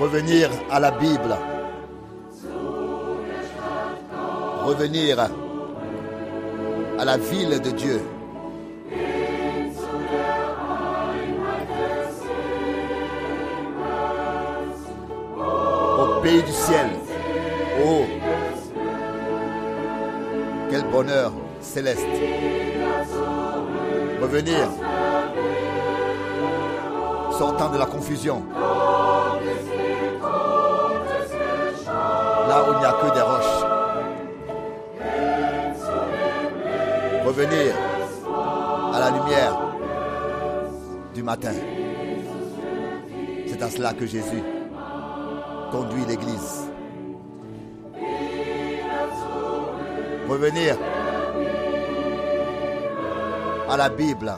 Revenir à la Bible. Revenir à la ville de Dieu. Au pays du ciel. Oh, quel bonheur céleste. Revenir. Sortant de la confusion. Revenir à la lumière du matin. C'est à cela que Jésus conduit l'Église. Revenir à la Bible.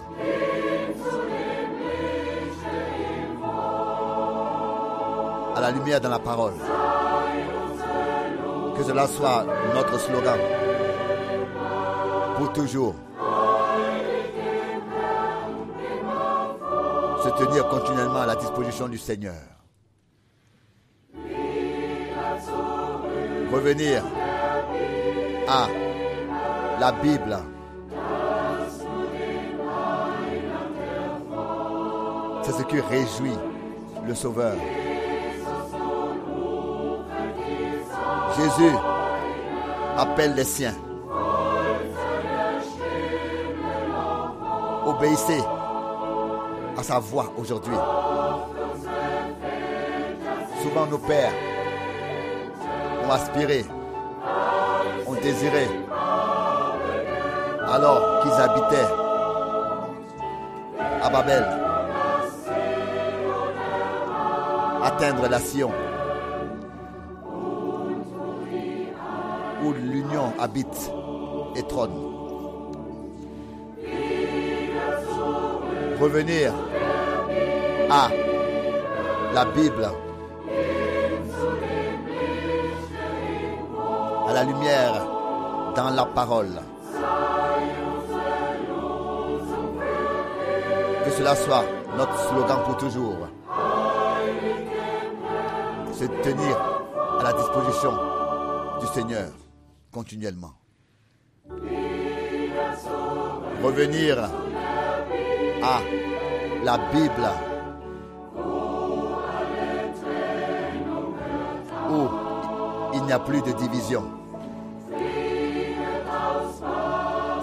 À la lumière dans la parole. Que cela soit notre slogan. Pour toujours. Se tenir continuellement à la disposition du Seigneur. Revenir à la Bible. C'est ce qui réjouit le Sauveur. Jésus appelle les siens. Obéissez à sa voix aujourd'hui. Souvent nos pères ont aspiré, ont désiré, alors qu'ils habitaient à Babel, atteindre la Sion, où l'union habite et trône. Revenir à la Bible, à la lumière dans la parole. Que cela soit notre slogan pour toujours. Se tenir à la disposition du Seigneur continuellement. Revenir à la Bible où il n'y a plus de division.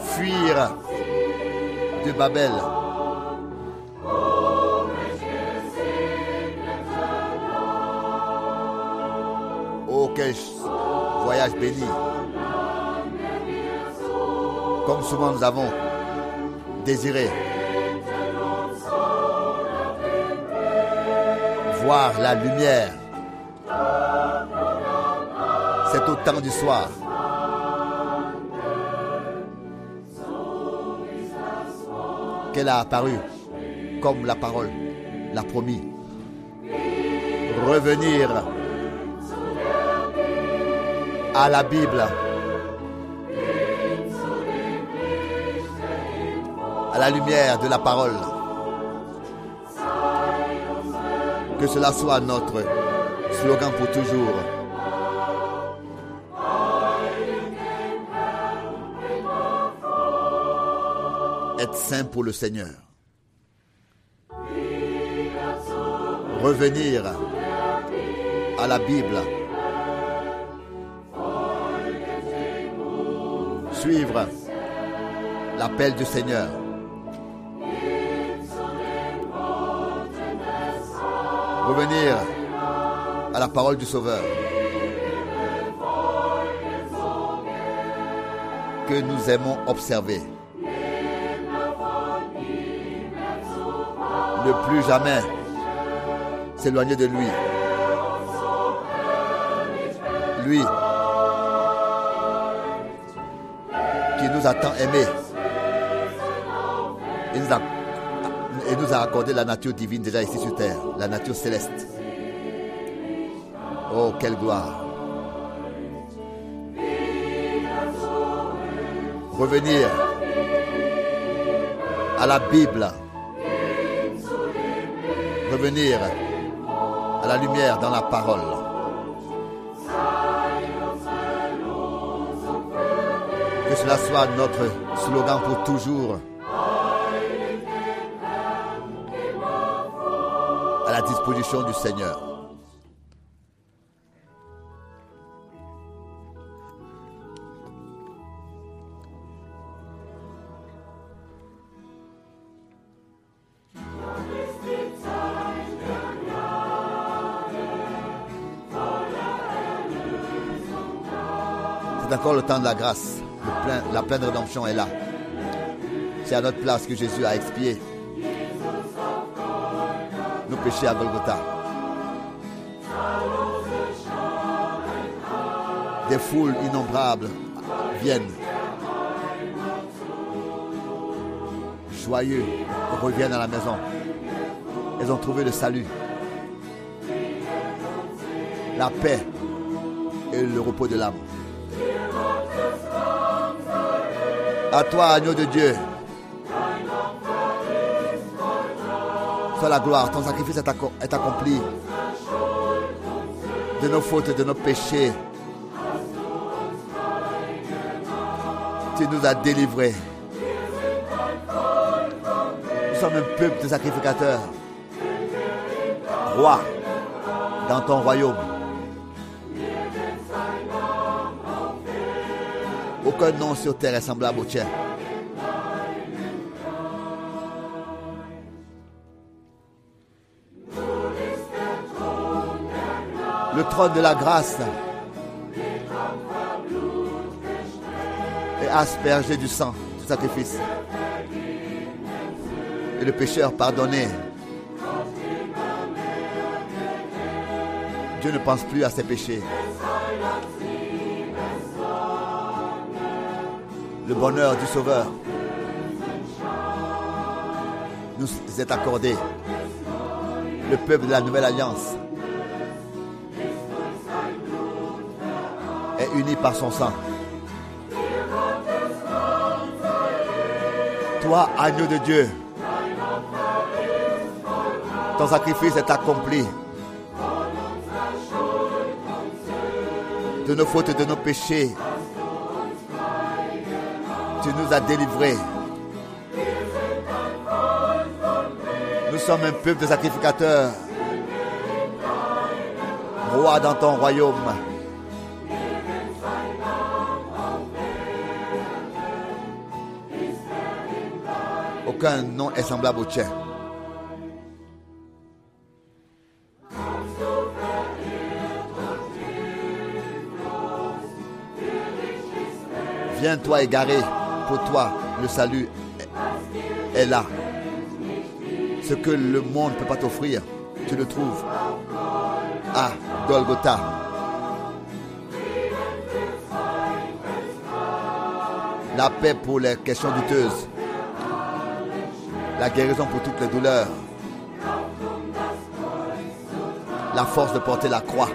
Fuir de Babel. Oh, quel voyage béni. Comme souvent nous avons désiré la lumière. C'est au temps du soir. Qu'elle a apparu comme la parole l'a promis. Revenir à la Bible. À la lumière de la parole. Que cela soit notre slogan pour toujours. Être saint pour le Seigneur. Revenir à la Bible. Suivre l'appel du Seigneur. Revenir à la parole du Sauveur. Que nous aimons observer. Ne plus jamais s'éloigner de lui. Lui qui nous a tant aimés. Il nous a et nous a accordé la nature divine déjà ici sur terre, la nature céleste. Oh, quelle gloire. Revenir à la Bible. Revenir à la lumière dans la parole. Que cela soit notre slogan pour toujours. Disposition du Seigneur. C'est encore le temps de la grâce. La pleine rédemption est là. C'est à notre place que Jésus a expié nos péchés à Golgotha. Des foules innombrables viennent. Joyeux reviennent à la maison. Elles ont trouvé le salut, la paix et le repos de l'âme. À toi, agneau de Dieu. Sois la gloire, ton sacrifice est acco- est accompli. De nos fautes et de nos péchés. Tu nous as délivrés. Nous sommes un peuple de sacrificateurs. Roi dans ton royaume. Aucun nom sur terre est semblable au tien. Le trône de la grâce est aspergé du sang du sacrifice. Et le pécheur pardonné. Dieu ne pense plus à ses péchés. Le bonheur du Sauveur nous est accordé. Le peuple de la nouvelle alliance est uni par son sang. Toi, agneau de Dieu, ton sacrifice est accompli. De nos fautes et de nos péchés, tu nous as délivrés. Nous sommes un peuple de sacrificateurs. Roi dans ton royaume. Aucun nom est semblable au tien. Viens toi égaré, pour toi le salut est là. Ce que le monde ne peut pas t'offrir, tu le trouves à Golgotha. La paix pour les questions douteuses. La guérison pour toutes les douleurs. La force de porter la croix.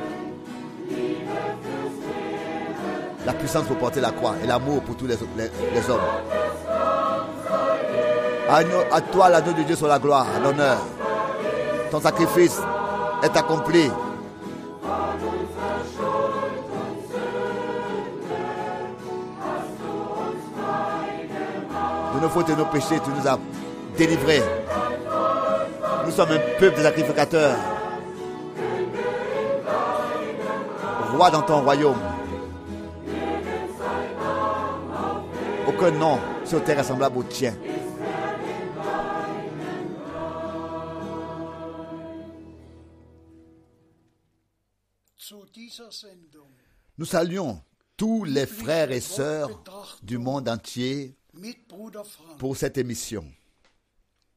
La puissance pour porter la croix et l'amour pour tous les, hommes. À toi, l'agneau de Dieu, sur la gloire, l'honneur. Ton sacrifice est accompli. De nos fautes et nos péchés, tu nous as Nous sommes un peuple de sacrificateurs. Roi dans ton royaume. Aucun nom sur terre semblable au tien. Nous saluons tous les frères et sœurs du monde entier pour cette émission.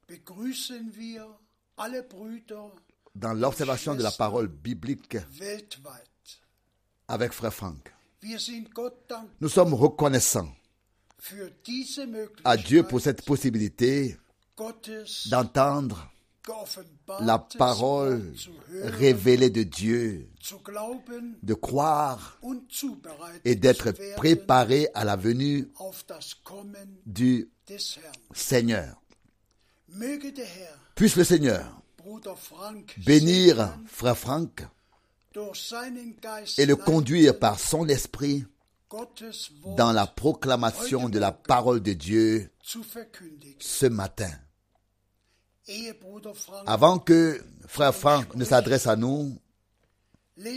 Begrüßen wir alle Brüder Dans l'observation de la parole biblique avec frère Franck. Nous sommes reconnaissants à Dieu pour cette possibilité d'entendre la parole révélée de Dieu, de croire et d'être préparé à la venue du. Seigneur. Puisse le Seigneur bénir frère Franck et le conduire par son esprit dans la proclamation de la parole de Dieu ce matin. Avant que frère Franck ne s'adresse à nous, je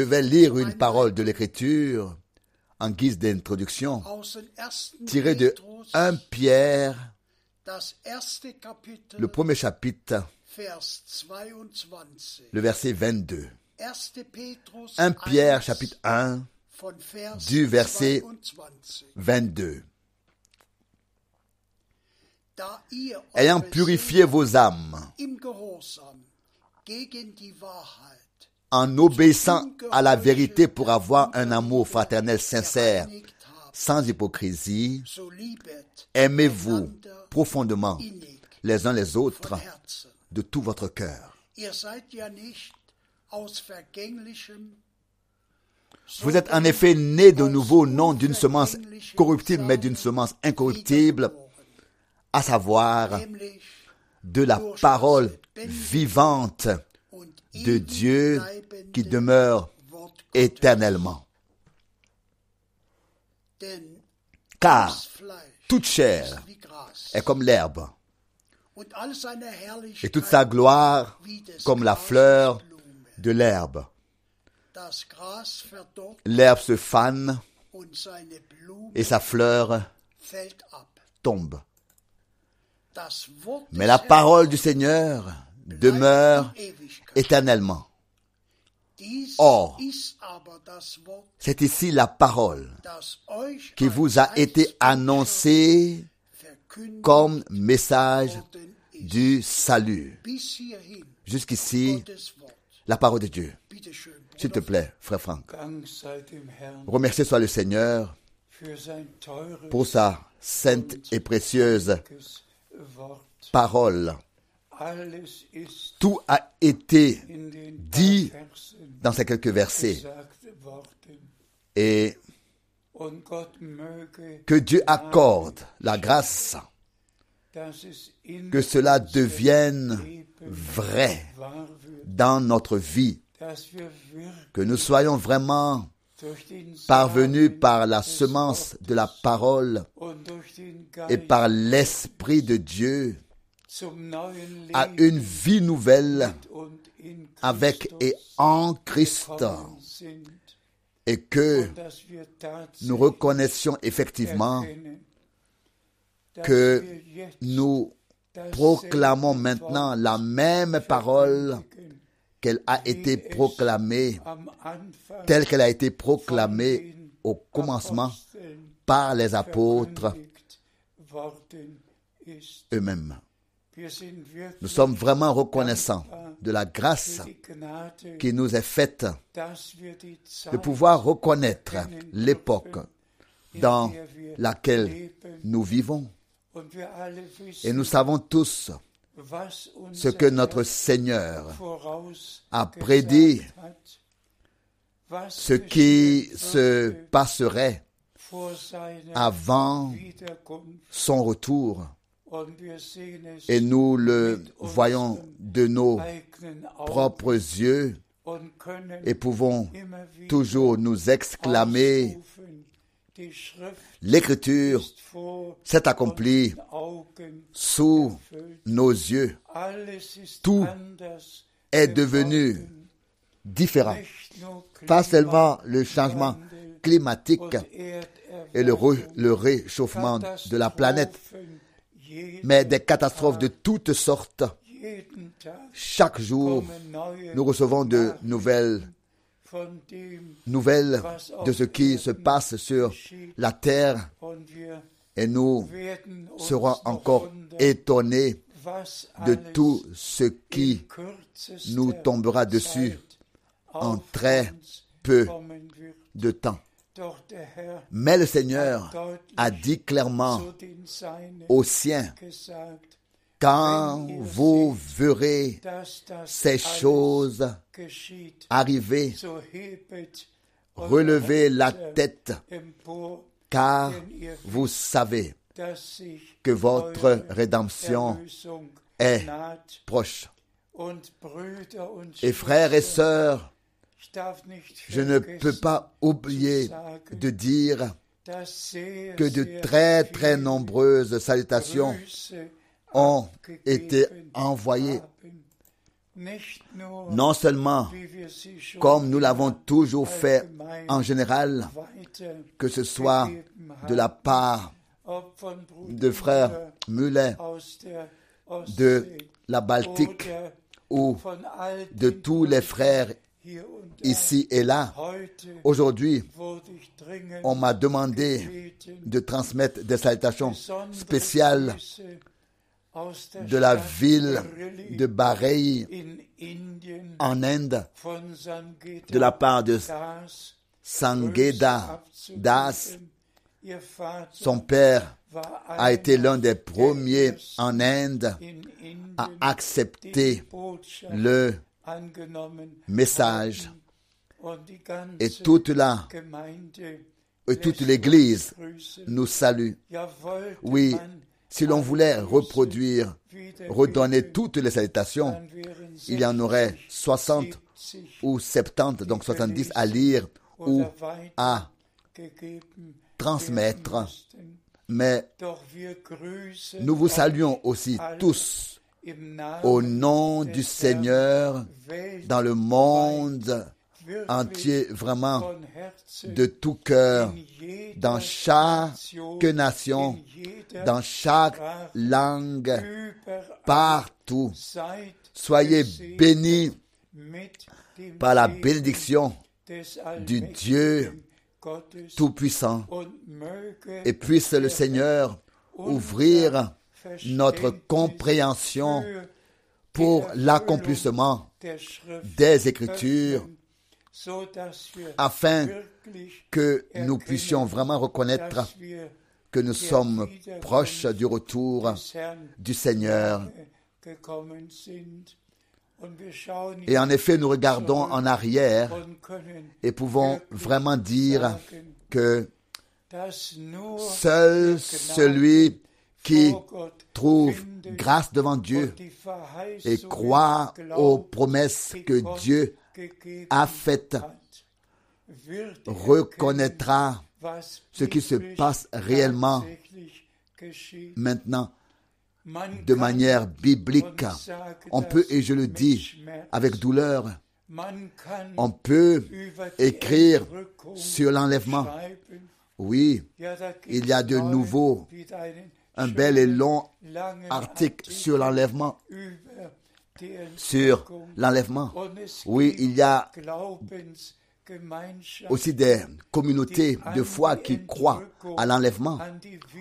vais lire une parole de l'Écriture en guise d'introduction tirée de Petrus, 1 Pierre, le premier chapitre, Vers 22. le verset 22. 1. Petrus 1 Pierre 1, chapitre 1, von Vers du verset 22. 22. Da ihr Ayant purifié vos âmes en obéissant à la vérité pour avoir un amour fraternel sincère, sans hypocrisie, aimez-vous profondément les uns les autres de tout votre cœur. Vous êtes en effet nés de nouveau non d'une semence corruptible, mais d'une semence incorruptible, à savoir de la parole vivante de Dieu qui demeure éternellement. Car toute chair est comme l'herbe, et toute sa gloire comme la fleur de l'herbe. L'herbe se fane et sa fleur tombe. Mais la parole du Seigneur demeure éternellement. Or, C'est ici la parole qui vous a été annoncée comme message du salut. Jusqu'ici, la parole de Dieu. S'il te plaît, frère Franck. Remerciez soit le Seigneur pour sa sainte et précieuse parole. Tout a été dit dans ces quelques versets. Et que Dieu accorde la grâce, que cela devienne vrai dans notre vie, que nous soyons vraiment parvenus par la semence de la parole et par l'Esprit de Dieu à une vie nouvelle avec et en Christ et que nous reconnaissions effectivement que nous proclamons maintenant la même parole qu'elle a été proclamée, telle qu'elle a été proclamée au commencement par les apôtres eux-mêmes. Nous sommes vraiment reconnaissants de la grâce qui nous est faite de pouvoir reconnaître l'époque dans laquelle nous vivons. Et nous savons tous ce que notre Seigneur a prédit, ce qui se passerait avant son retour. Et nous le voyons de nos propres yeux et pouvons toujours nous exclamer, l'écriture s'est accomplie sous nos yeux, Tout est devenu différent. Pas seulement le changement climatique et le, le réchauffement de la planète, mais des catastrophes de toutes sortes. Chaque jour, nous recevons de nouvelles nouvelles de ce qui se passe sur la terre et nous serons encore étonnés de tout ce qui nous tombera dessus en très peu de temps. Mais le Seigneur a dit clairement aux siens, quand vous verrez ces choses arriver, relevez la tête, car vous savez que votre rédemption est proche. Et frères et sœurs, je ne peux pas oublier de dire que de très très nombreuses salutations ont été envoyées, non seulement comme nous l'avons toujours fait en général, que ce soit de la part de frères der de la Baltique ou de tous les frères. Ici et là. Aujourd'hui, on m'a demandé de transmettre des salutations spéciales de la ville de Bareilly en Inde de la part de Sangeda Das. Son père a été l'un des premiers en Inde à accepter le message. et toute la et toute l'église nous salue. Oui, si l'on voulait reproduire, redonner toutes les salutations, il y en aurait 60, 60 70 ou 70, donc 70 à lire ou à transmettre. Mais nous vous saluons aussi tous au nom du Seigneur dans le monde entier, vraiment de tout cœur, dans chaque Nation, dans chaque langue, partout. Soyez bénis par la des du Dieu Tout-Puissant. Et puisse le Seigneur ouvrir notre compréhension pour l'accomplissement des Écritures afin que nous puissions vraiment reconnaître que nous sommes proches du retour du Seigneur. Et en effet, nous regardons en arrière et pouvons vraiment dire que seul celui qui trouve grâce devant Dieu et croit aux promesses que Dieu a faites reconnaîtra ce qui se passe réellement maintenant de manière biblique. On peut, et je le dis avec douleur, on peut écrire sur l'enlèvement. Oui, il y a de neu nouveau wieder einen un bel et long article sur l'enlèvement, sur l'enlèvement. Oui, il y a aussi des communautés de foi qui croient à l'enlèvement,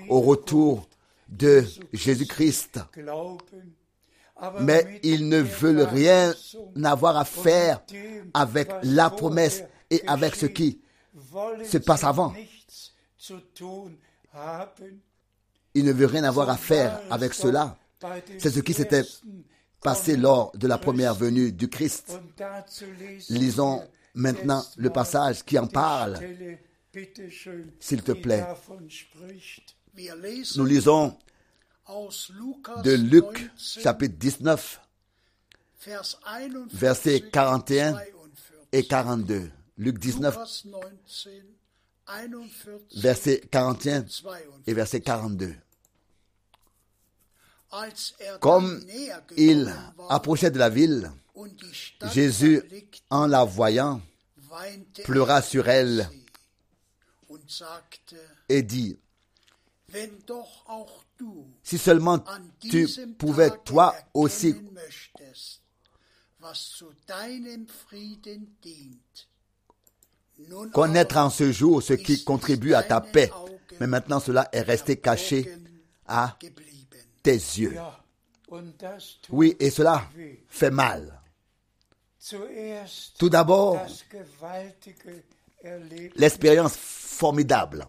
au retour de Jésus-Christ. Mais ils ne veulent rien avoir à faire avec la promesse et avec ce qui se passe avant. Il ne veut rien avoir à faire avec cela. C'est ce qui s'était Passé lors de la première venue du Christ. Lisons maintenant le passage qui en parle, s'il te plaît. Nous lisons de Luc 19, chapitre 19 Vers 41 versets 41 42. et 42. Luc 19 Lukas 19, 41, verset 41 42. et verset 42. Comme il approchait de la ville, Jésus, en la voyant, pleura sur elle et dit, si seulement tu pouvais toi aussi connaître en ce jour ce qui contribue à ta paix, mais maintenant cela est resté caché à. Tes yeux. Oui, et cela fait mal. Tout d'abord, l'expérience formidable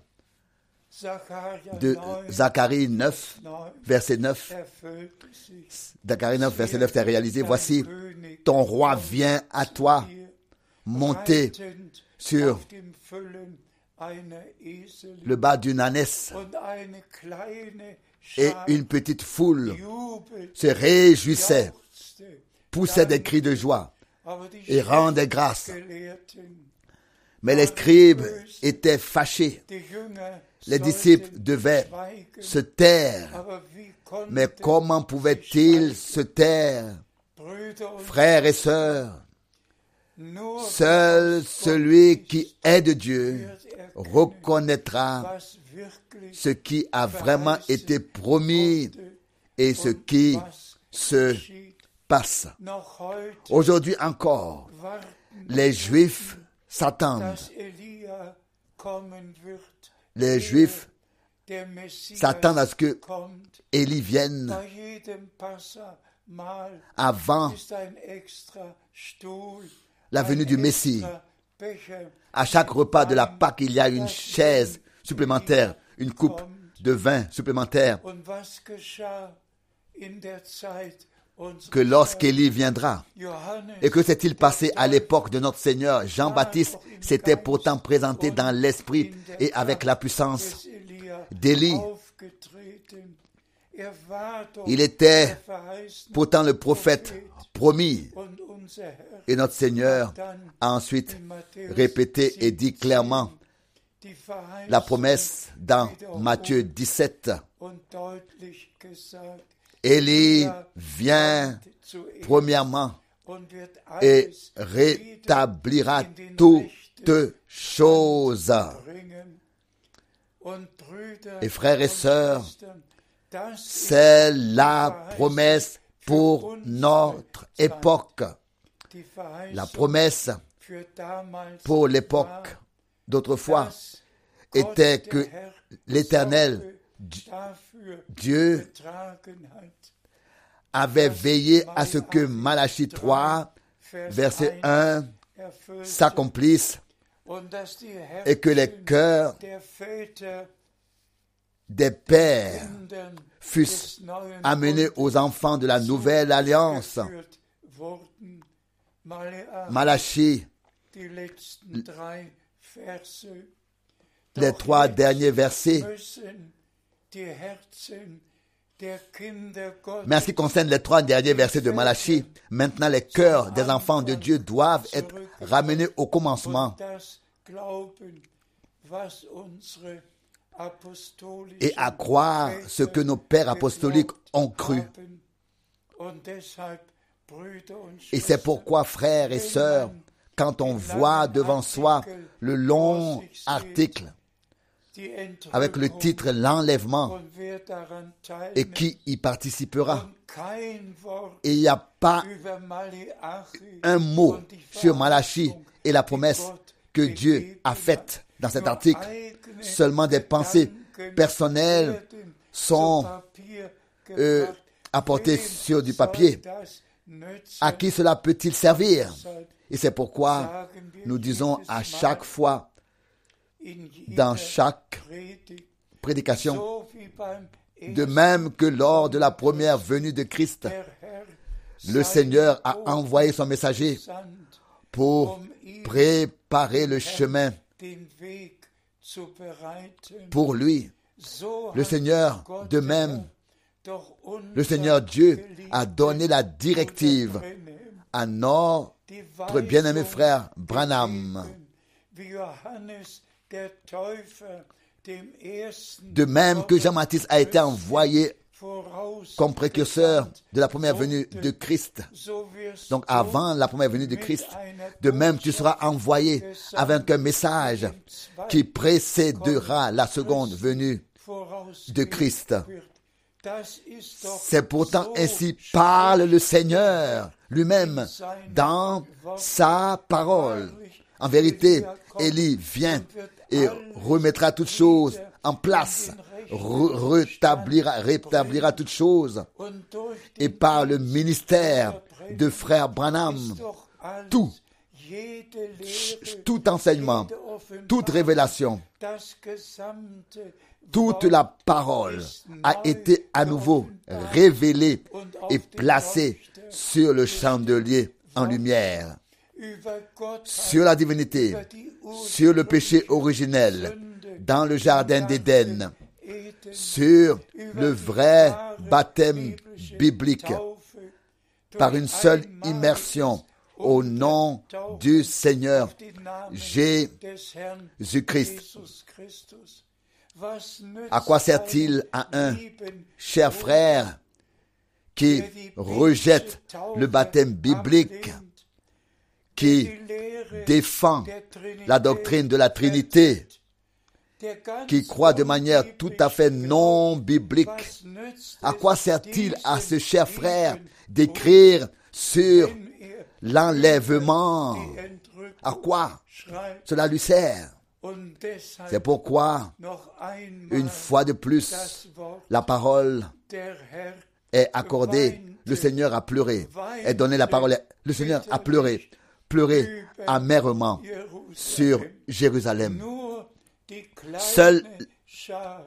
de 9, Zacharie 9, 9 verset 9. erfüllte sich. Zacharie 9, verset 9 est réalisé. Voici, ton roi vient à toi, monté sur le bas d'une ânesse und eine kleine Et une petite foule se réjouissait, poussait des cris de joie et rendait grâce. Mais les scribes étaient fâchés. Les disciples devaient se taire. Mais comment pouvaient-ils se taire? Frères et sœurs, seul celui qui est de Dieu reconnaîtra ce qui a vraiment été promis et ce qui se passe. Aujourd'hui encore, les Juifs s'attendent. Les Juifs s'attendent à ce que. Élie vienne avant la venue du Messie. À chaque repas de la Pâque, il y a une chaise supplémentaire, une coupe de vin supplémentaire, que lorsqu'Élie viendra, Et que s'est-il passé à l'époque de notre Seigneur Jean-Baptiste s'était pourtant présenté dans l'esprit et avec la puissance. d'Élie. Il était pourtant le prophète promis. Et notre Seigneur a ensuite répété et dit clairement la promesse dans Matthieu 17. und deutlich gesagt, Élie vient premièrement et rétablira toutes choses. Et frères et sœurs, C'est la promesse pour notre époque. La promesse pour l'époque d'autrefois était que l'Éternel, Dieu, avait veillé à ce que Malachie 3, Vers verset 1 1, erfüllte s'accomplisse et que les cœurs des pères fussent amenés aux enfants de la nouvelle alliance. Malachie, les trois derniers versets. Mais en ce qui concerne les trois derniers versets de Malachie, maintenant les cœurs des enfants de Dieu doivent être ramenés au commencement et à croire ce que nos pères apostoliques ont cru. Et c'est pourquoi, frères et sœurs, quand on voit devant soi le long article avec le titre L'enlèvement et qui y participera, et il n'y a pas un mot sur Malachi et la promesse que Dieu a faite dans cet article. Seulement des pensées personnelles sont euh, apportées sur du papier. À qui cela peut-il servir? Et c'est pourquoi nous disons à chaque fois, dans chaque prédication, de même que lors de la première venue de Christ, le Seigneur a envoyé son messager pour préparer le chemin pour lui. Le Seigneur, de même, le Seigneur Dieu a donné la directive à notre bien-aimé frère Branham. De même que Jean-Baptiste a été envoyé comme précurseur de la première venue de Christ. Donc avant la première venue de Christ, de même tu seras envoyé avec un message qui précédera la seconde venue de Christ. C'est pourtant ainsi parle le Seigneur lui-même dans sa parole. En vérité, Élie vient et remettra toutes choses en place, rétablira, toutes choses. Et par le ministère de frère Branham, tout, tout enseignement, toute révélation, toute la parole a été à nouveau révélée et placée sur le chandelier en lumière, sur la divinité, sur le péché originel dans le jardin d'Éden, sur le vrai baptême biblique par une seule immersion au nom du Seigneur Jésus-Christ. À quoi sert-il à un cher frère qui rejette le baptême biblique, qui défend la doctrine de la Trinité, qui croit de manière tout à fait non biblique. À quoi sert-il à ce cher frère d'écrire sur l'enlèvement? À quoi cela lui sert? C'est pourquoi, une fois de plus, la parole est accordée. Le Seigneur a pleuré, est donné la parole. Le Seigneur a pleuré, pleuré amèrement sur Jérusalem. Seule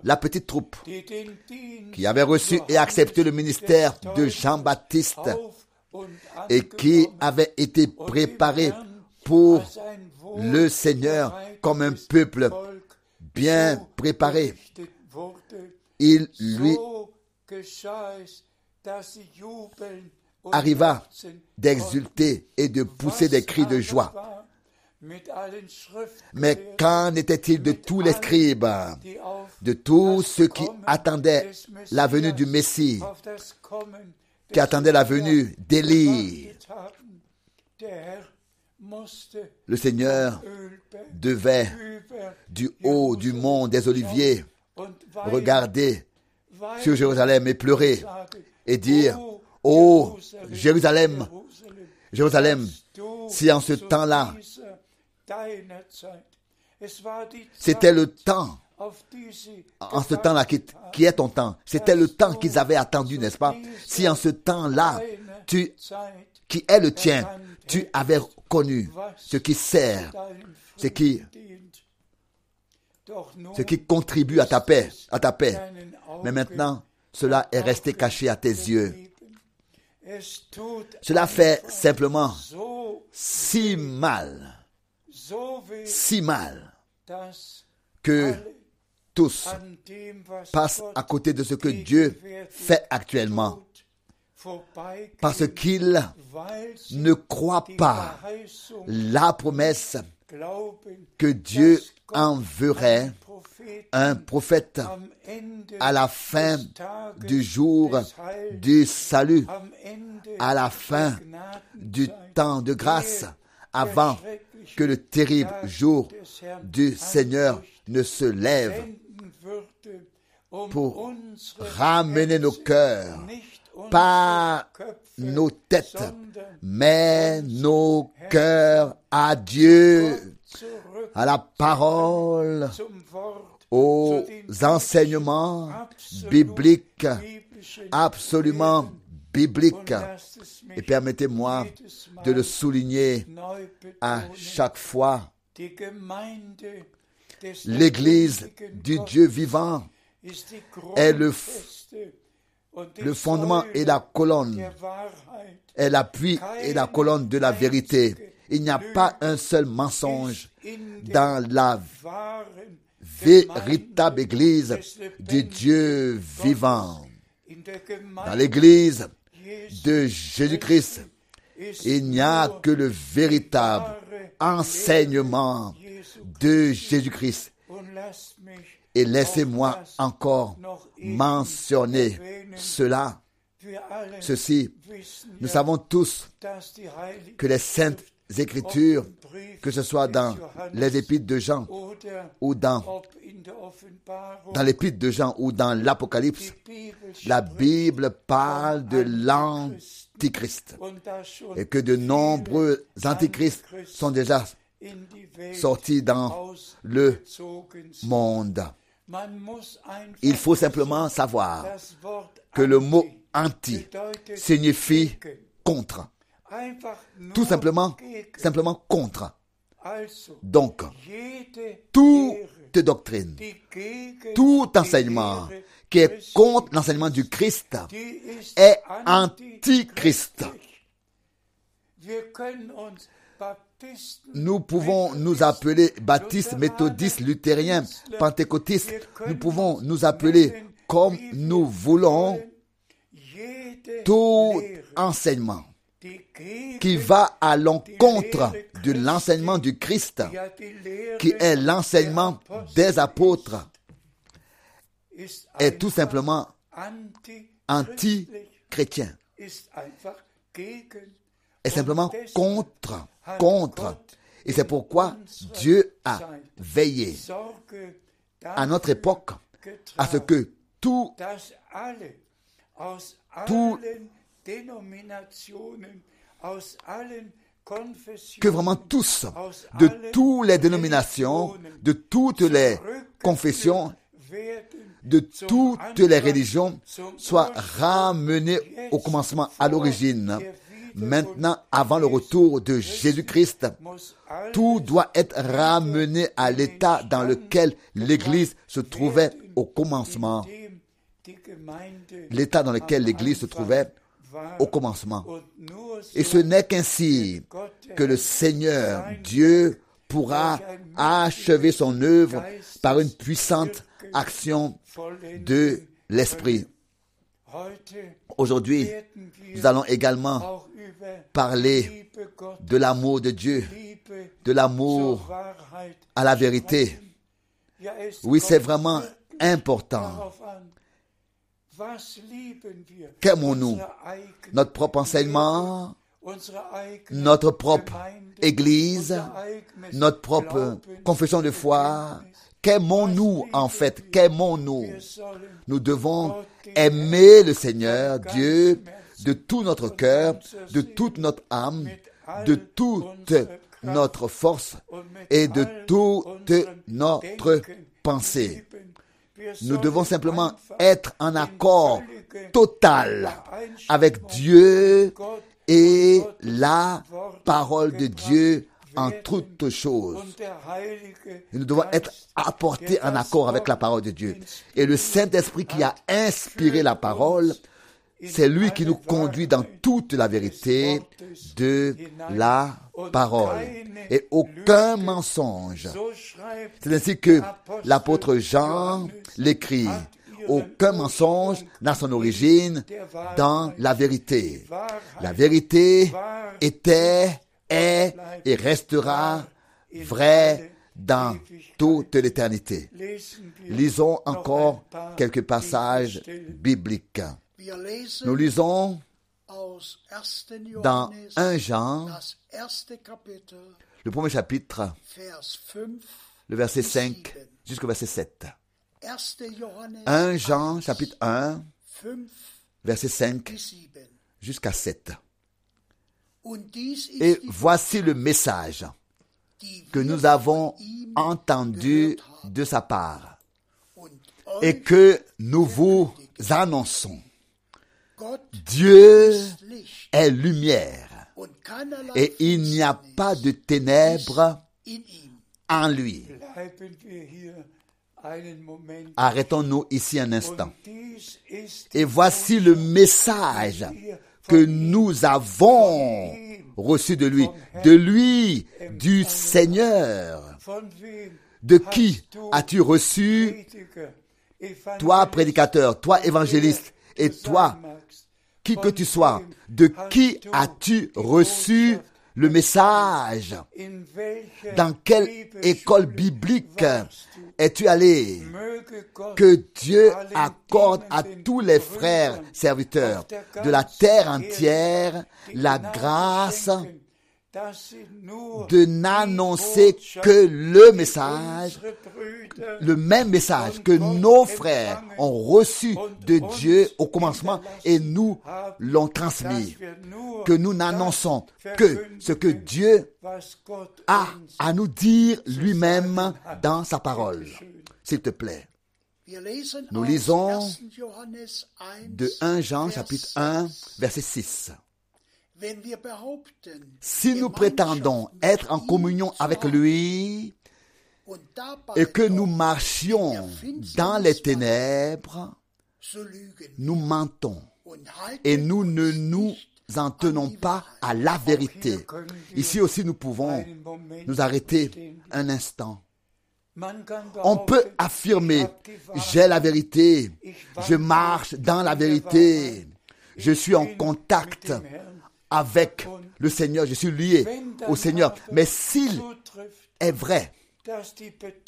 la petite troupe qui avait reçu et accepté le ministère de Jean-Baptiste et qui avait été préparé pour le Seigneur comme un peuple bien préparé. Il lui arriva d'exulter et de pousser des cris de joie. Mais qu'en était-il de tous les scribes, de tous ceux qui attendaient la venue du Messie, qui attendaient la venue d'Élie? Le Seigneur devait, du haut du mont des Oliviers, regarder sur Jérusalem et pleurer et dire, Ô Jérusalem, Jérusalem, si en ce temps-là, c'était le temps, en ce temps-là qui, est ton temps, c'était le temps qu'ils avaient attendu, n'est-ce pas? Si en ce temps-là, tu, qui est le tien, tu avais connu ce qui sert, ce qui, ce qui contribue à ta paix, à ta paix. Mais maintenant, cela est resté caché à tes yeux. Cela fait simplement si mal si mal que tous passent à côté de ce que Dieu fait actuellement. parce qu'ils ne croient pas la promesse que Dieu enverrait un prophète à la fin du jour du salut, à la fin du temps de grâce, avant que le terrible jour du Seigneur ne se lève pour ramener nos cœurs, pas nos têtes, mais nos cœurs à Dieu, à la parole, aux enseignements bibliques absolument bibliques et permettez-moi de le souligner à chaque fois. L'Église du Dieu vivant est le, le fondement et la colonne, est l'appui et la colonne de la vérité. Il n'y a pas un seul mensonge dans la véritable Église du Dieu vivant. Dans l'Église de Jésus-Christ, il n'y a que le véritable enseignement de Jésus-Christ. Et laissez-moi encore mentionner cela. Ceci, nous savons tous que les saintes écritures, que ce soit dans les épîtres de Jean ou dans, dans l'épître de Jean ou dans l'Apocalypse, la Bible parle de l'Antichrist et que de nombreux antichrists sont déjà sortis dans le monde. Il faut simplement savoir que le mot anti signifie contre. Tout simplement, simplement contre. Donc, toute doctrine, tout enseignement qui est contre l'enseignement du Christ est antichrist. Nous pouvons nous appeler baptistes, méthodistes, luthériens, pentecôtistes. Nous pouvons nous appeler comme nous voulons tout enseignement qui va à l'encontre de l'enseignement du Christ, qui est l'enseignement des apôtres, est tout simplement anti-chrétien, est simplement contre, contre. Et c'est pourquoi Dieu a veillé à notre époque à ce que tout que vraiment tous, de toutes les dénominations, de toutes les confessions, de toutes les religions, soient ramenés au commencement, à l'origine. Maintenant, avant le retour de Jésus-Christ, tout doit être ramené à l'état dans lequel l'Église se trouvait au commencement, l'état dans lequel l'Église se trouvait. Au commencement. Et ce n'est qu'ainsi que le Seigneur Dieu pourra achever son œuvre par une puissante action de l'Esprit. Aujourd'hui, nous allons également parler de l'amour de Dieu, de l'amour à la vérité. Oui, c'est vraiment important. Qu'aimons-nous? Notre propre enseignement, notre propre Église, notre propre confession de foi? Qu'aimons-nous en fait? Qu'aimons-nous? Nous devons aimer le Seigneur Dieu de tout notre cœur, de toute notre âme, de toute notre force et de toute notre pensée. Nous devons simplement être en accord total avec Dieu et la parole de Dieu en toutes choses. Nous devons être apportés en accord avec la parole de Dieu. Et le Saint-Esprit qui a inspiré la parole, c'est lui qui nous conduit dans toute la vérité de la parole. Et aucun mensonge. C'est ainsi que l'apôtre Jean l'écrit. Aucun mensonge n'a son origine dans la vérité. La vérité était, est et restera vraie dans toute l'éternité. Lisons encore quelques passages bibliques. Nous lisons aus 1. dans Johannes 1 Jean, le premier chapitre, Vers 5. le verset 5 jusqu'au verset 7. 1. Johannes 1 Jean, chapitre 1, 5 verset 5 bis 7. jusqu'à 7. Und dies ist Et voici le message que nous avons entendu de sa part et que nous vous annonçons. Dieu est lumière et il n'y a pas de ténèbres en lui. Arrêtons-nous ici un instant. Et voici le message que nous avons reçu de lui, de lui, du Seigneur. De qui as-tu reçu, toi prédicateur, toi évangéliste, et toi, qui que tu sois, de qui as-tu reçu le message? Dans quelle école biblique es-tu allé? Que Dieu accorde à tous les frères serviteurs de la terre entière la grâce de n'annoncer que le message, le même message que nos frères ont reçu de Dieu au commencement et nous l'ont transmis. Que nous n'annonçons que ce que Dieu a à nous dire lui-même dans sa parole. S'il te plaît. Nous lisons 1. Johannes 1, De 1 Jean chapitre 6. 1 verset 6. Si nous prétendons être en communion avec lui et que nous marchions dans les ténèbres, nous mentons et nous ne nous en tenons pas à la vérité. Ici aussi, nous pouvons nous arrêter un instant. On peut affirmer, j'ai la vérité, je marche dans la vérité, je suis en contact. Avec le Seigneur, je suis lié au Seigneur. Mais s'il est vrai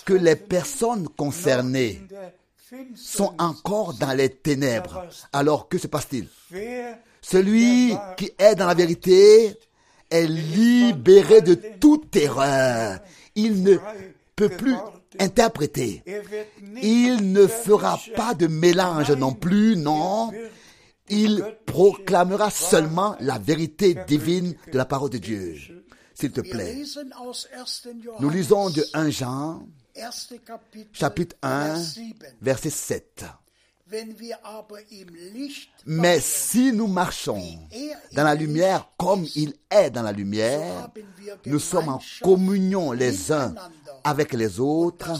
que les personnes concernées sont encore dans les ténèbres, alors que se passe-t-il? Celui qui est dans la vérité est libéré de toute erreur. Il ne peut plus interpréter. er Il ne fera pas de mélange non plus, non. Il proclamera seulement la vérité divine de la parole de Dieu. S'il te plaît. lesen aus 1. Nous lisons de 1 Jean, 1. Kapitel, chapitre 1, Vers 7. verset 7. Wenn wir aber im Licht Mais si nous marchons dans la lumière comme il est dans la lumière, nous sommes en communion les uns avec les autres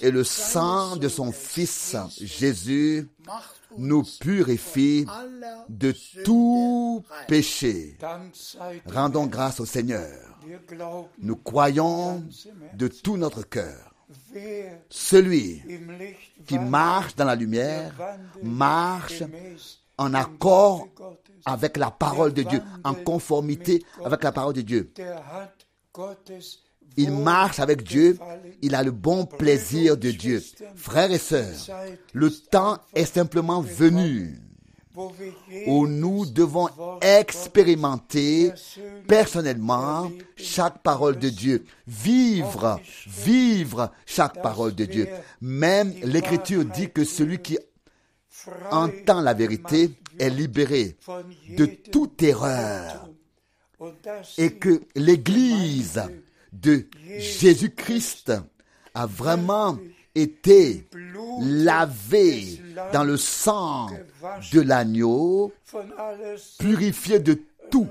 et le sang de son Fils Jésus nous purifie de tout péché. Rendons grâce au Seigneur. Nous croyons de tout notre cœur. Celui qui marche dans la lumière marche en accord avec la parole de Dieu, en conformité avec la parole de Dieu. Il marche avec Dieu, il a le bon plaisir de Dieu. Frères et sœurs, le temps est simplement venu où nous devons expérimenter personnellement chaque parole de Dieu, vivre, vivre chaque parole de Dieu. Même l'Écriture dit que celui qui entend la vérité est libéré de toute erreur et que l'Église de Jésus-Christ a vraiment été lavée dans le sang de l'agneau, purifiée de tout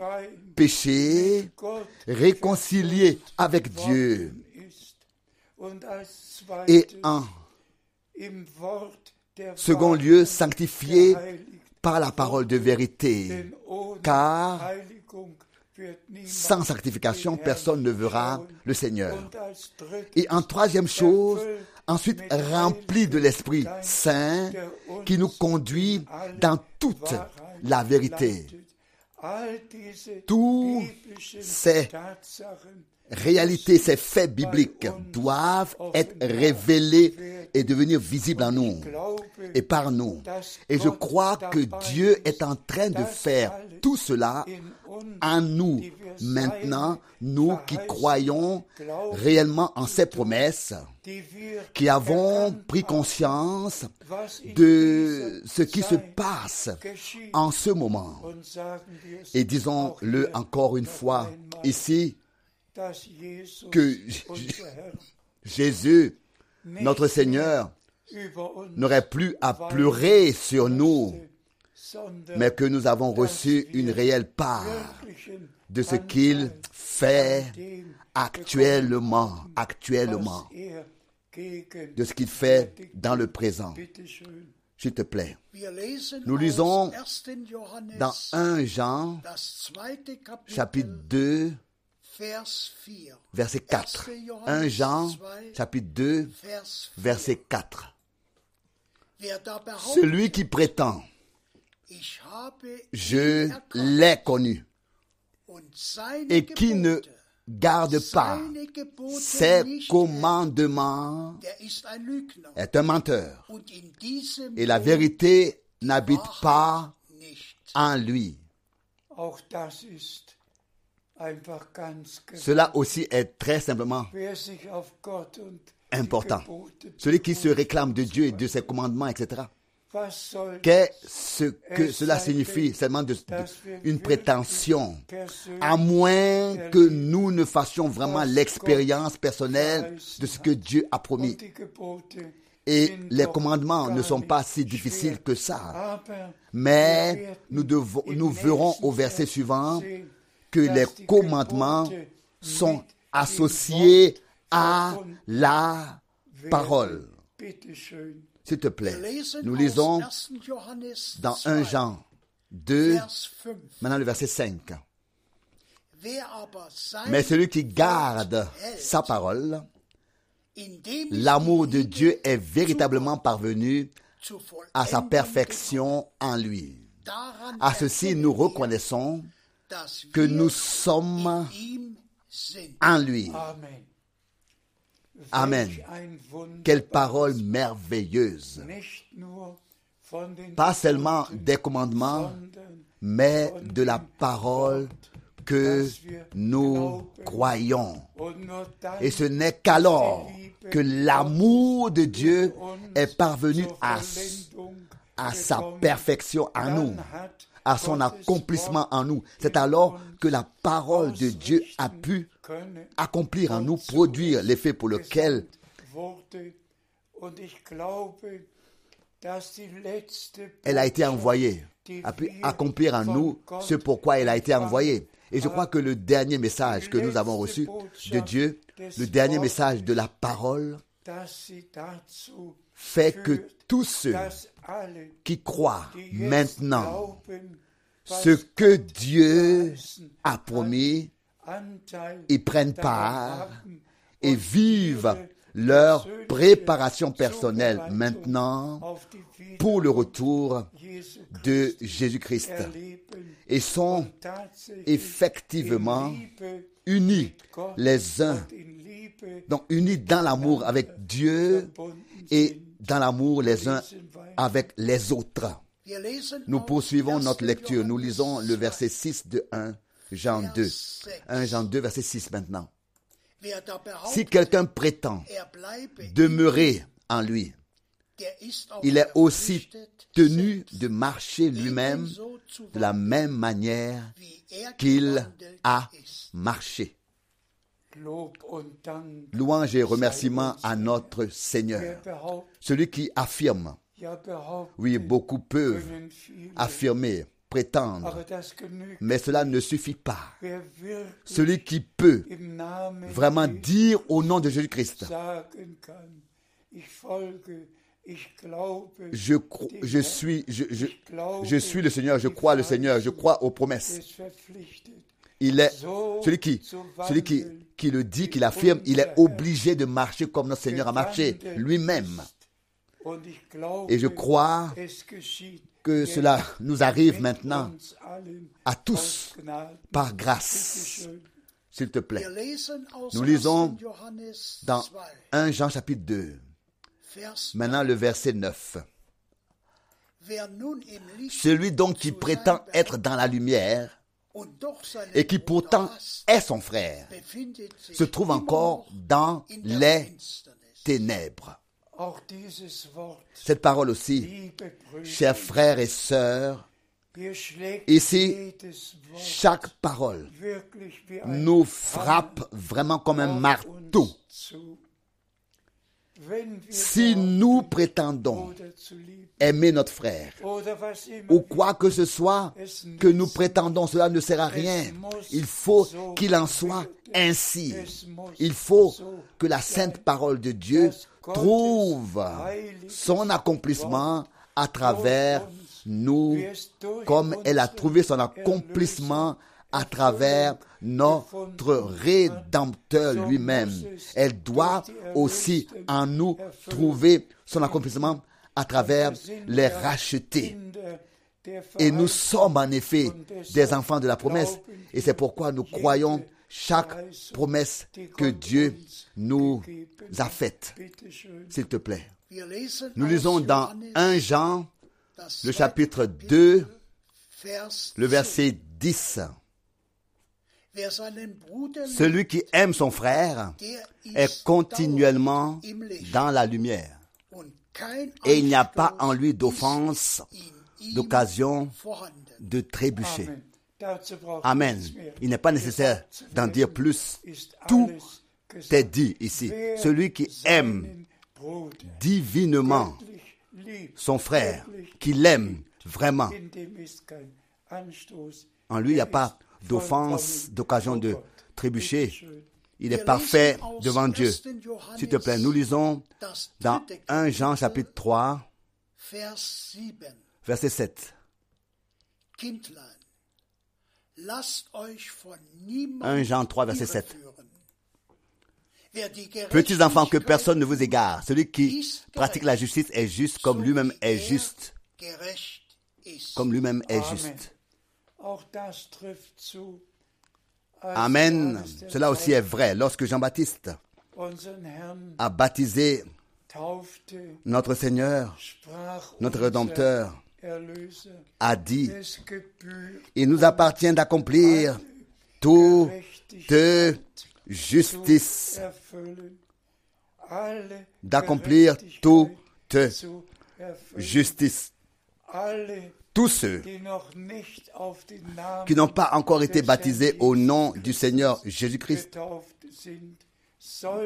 péché, Gott réconciliée avec Dieu. Et en second lieu, geheiligt, par la parole de vérité. Car sans sanctification, personne ne verra le Seigneur. Et en troisième chose, ensuite rempli de l'Esprit Saint qui nous conduit dans toute la vérité. biblischen ces Réalité, ces faits bibliques doivent être révélés et devenir visibles en nous et par nous. Et je crois que Dieu est en train de faire tout cela en nous maintenant, nous qui croyons réellement en ces promesses, qui avons pris conscience de ce qui se passe en ce moment. Et disons-le encore une fois ici, que Jésus, notre Seigneur, n'aurait plus à pleurer sur nous, mais que nous avons reçu une réelle part de ce qu'il fait actuellement, actuellement, de ce qu'il fait dans le présent. S'il te plaît. Nous lisons 1. Johannes, Dans 1 Jean, chapitre 2, Vers 4. Verset 4. 1 Jean, chapitre 2, Vers 4. verset 4. Wer da behauptet, Celui qui prétend, je l'ai connu, et qui ne garde pas ses commandements, est un menteur. Et la vérité n'habite pas en lui. Cela aussi est très simplement important. Celui qui se réclame de Dieu et de ses commandements, etc. Qu'est-ce que cela signifie Seulement de- de- une prétention? À moins que nous ne fassions vraiment l'expérience personnelle de ce que Dieu a promis. Et les commandements ne sont pas si difficiles que ça. Mais nous, devons, nous verrons au verset Vers suivant que les commandements sont associés à la parole. S'il te plaît, nous lisons 1. Johannes dans 2, 1 Jean 2, Vers 5. maintenant le verset 5. Wer aber sein Mais celui qui garde sa parole, l'amour de die Dieu est véritablement parvenu à sa perfection en lui. À ceci, nous reconnaissons que nous sommes en lui. Amen. Quelle parole merveilleuse. Pas seulement des commandements, mais de la parole que nous croyons. Et ce n'est qu'alors que l'amour de Dieu est parvenu à, sa perfection en nous, à son accomplissement en nous. C'est alors que la parole de Dieu a pu accomplir en nous, produire l'effet pour lequel elle a été envoyée, a pu accomplir en nous ce pourquoi elle a été envoyée. Et je crois que le dernier message que nous avons reçu de Dieu, le dernier message de la parole, fait que tous ceux qui croient maintenant ce que Dieu a promis, y prennent part et vivent leur préparation personnelle maintenant pour le retour de Jésus-Christ et sont effectivement unis les uns, donc unis dans l'amour avec Dieu et. Dans l'amour les uns avec les autres. Nous poursuivons 1. notre lecture. Nous lisons le 2. verset 6 de 1 Jean 2. 1 Jean 2, verset 6 maintenant. Si quelqu'un prétend er demeurer en lui, il est aussi tenu de marcher lui-même de la même manière qu'il a marché. Louange et remerciement à notre Seigneur. Celui qui affirme, oui, beaucoup peuvent affirmer, prétendre, mais cela ne suffit pas. Celui qui peut vraiment dire au nom de Jésus-Christ, je, suis, je suis le Seigneur, je crois le Seigneur, je crois aux promesses. Il est celui qui, celui qui, qui le dit, qui l'affirme, il est obligé de marcher comme notre Seigneur a marché lui-même. Et je crois que cela nous arrive maintenant à tous par grâce, s'il te plaît. Nous lisons 1. Johannes Dans 2, 1 Jean chapitre 2, Vers maintenant le verset 9. Wer nun im Licht Celui donc qui prétend être dans la lumière et qui pourtant est son frère se trouve encore dans les ténèbres. Cette parole aussi, chers frères et sœurs, Ici, chaque parole nous frappe vraiment comme un marteau. uns zu. Wenn wir Si nous prétendons aimer notre frère, ou quoi que ce soit que nous prétendons, cela ne sert à rien. Il faut qu'il en soit ainsi. Il faut que la sainte parole de Dieu trouve son accomplissement à travers nous, comme elle a trouvé son accomplissement à travers notre Rédempteur lui-même. Elle doit aussi en nous trouver son accomplissement à travers les rachetés. Et nous sommes en effet des enfants de la promesse. Et c'est pourquoi nous croyons chaque promesse que Dieu nous a faite. S'il te plaît. Nous lisons dans Johannes 1 Jean, le chapitre Kapitel, 2, Vers le 10. verset 10. Celui qui aime son frère est continuellement dans la lumière. Et il n'y a pas en lui d'offense, d'occasion de trébucher. Amen. Il n'est pas nécessaire d'en dire plus. Tout est dit ici. Celui qui aime divinement son frère, qui l'aime vraiment, en lui, il n'y a pas d'offense, d'occasion de trébucher. Il est parfait devant Dieu. 1. Johannes S'il te plaît, nous lisons dans dritte 1 Jean chapitre 3, Vers 7. verset 7. Kindlein, lasst euch von 1 niemandem Jean 3, verset 7. irreführen. Wer die Petits enfants, que personne ne vous égare. Celui qui pratique la justice est juste comme lui-même est juste. Comme lui-même est Amen. juste. Amen. Cela aussi est vrai. Lorsque Jean-Baptiste a baptisé notre Seigneur, notre Rédempteur, a dit, il nous appartient d'accomplir toute justice, d'accomplir toute justice. Tous ceux qui n'ont pas encore été baptisés au nom du Seigneur Jésus-Christ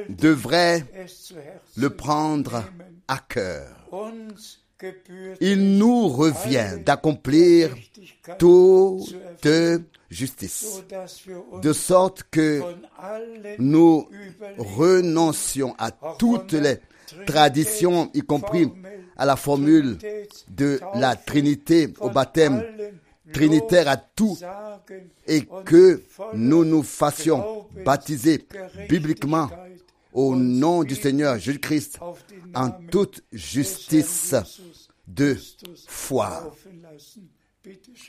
devraient le prendre à cœur. Il nous revient d'accomplir toute justice, de sorte que nous renoncions à toutes les traditions, y compris à la formule de la Trinité au baptême trinitaire à tout, et que nous nous fassions baptiser bibliquement au nom du Seigneur Jésus-Christ en toute justice de foi.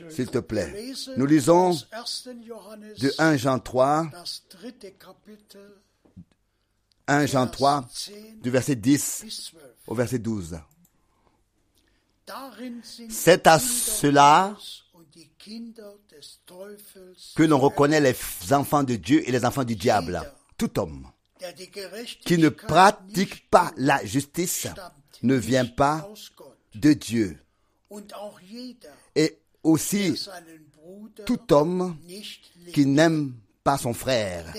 S'il te plaît. Nous lisons aus 1. Johannes, de 1 Jean 3, das dritte Kapitel, 1 Jean 3, Vers 10 du verset 10 bis 12. au verset 12. Darin sind C'est à cela que l'on reconnaît les enfants de Dieu et les enfants du diable. Tout homme qui ne pratique pas la justice ne vient pas de Dieu. Et aussi tout homme qui n'aime pas son frère.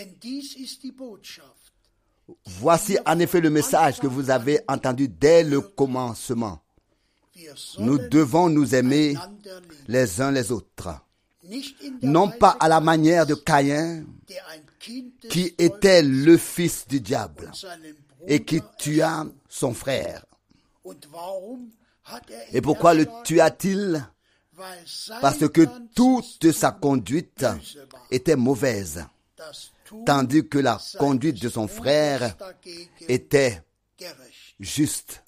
Voici en effet le message que vous avez entendu dès le commencement. Nous devons nous aimer les uns les autres. Non pas à la manière de Caïn, qui était le fils du diable et qui tua son frère. Et pourquoi le tua-t-il? Parce que toute sa conduite était mauvaise, tandis que la conduite de son frère était juste.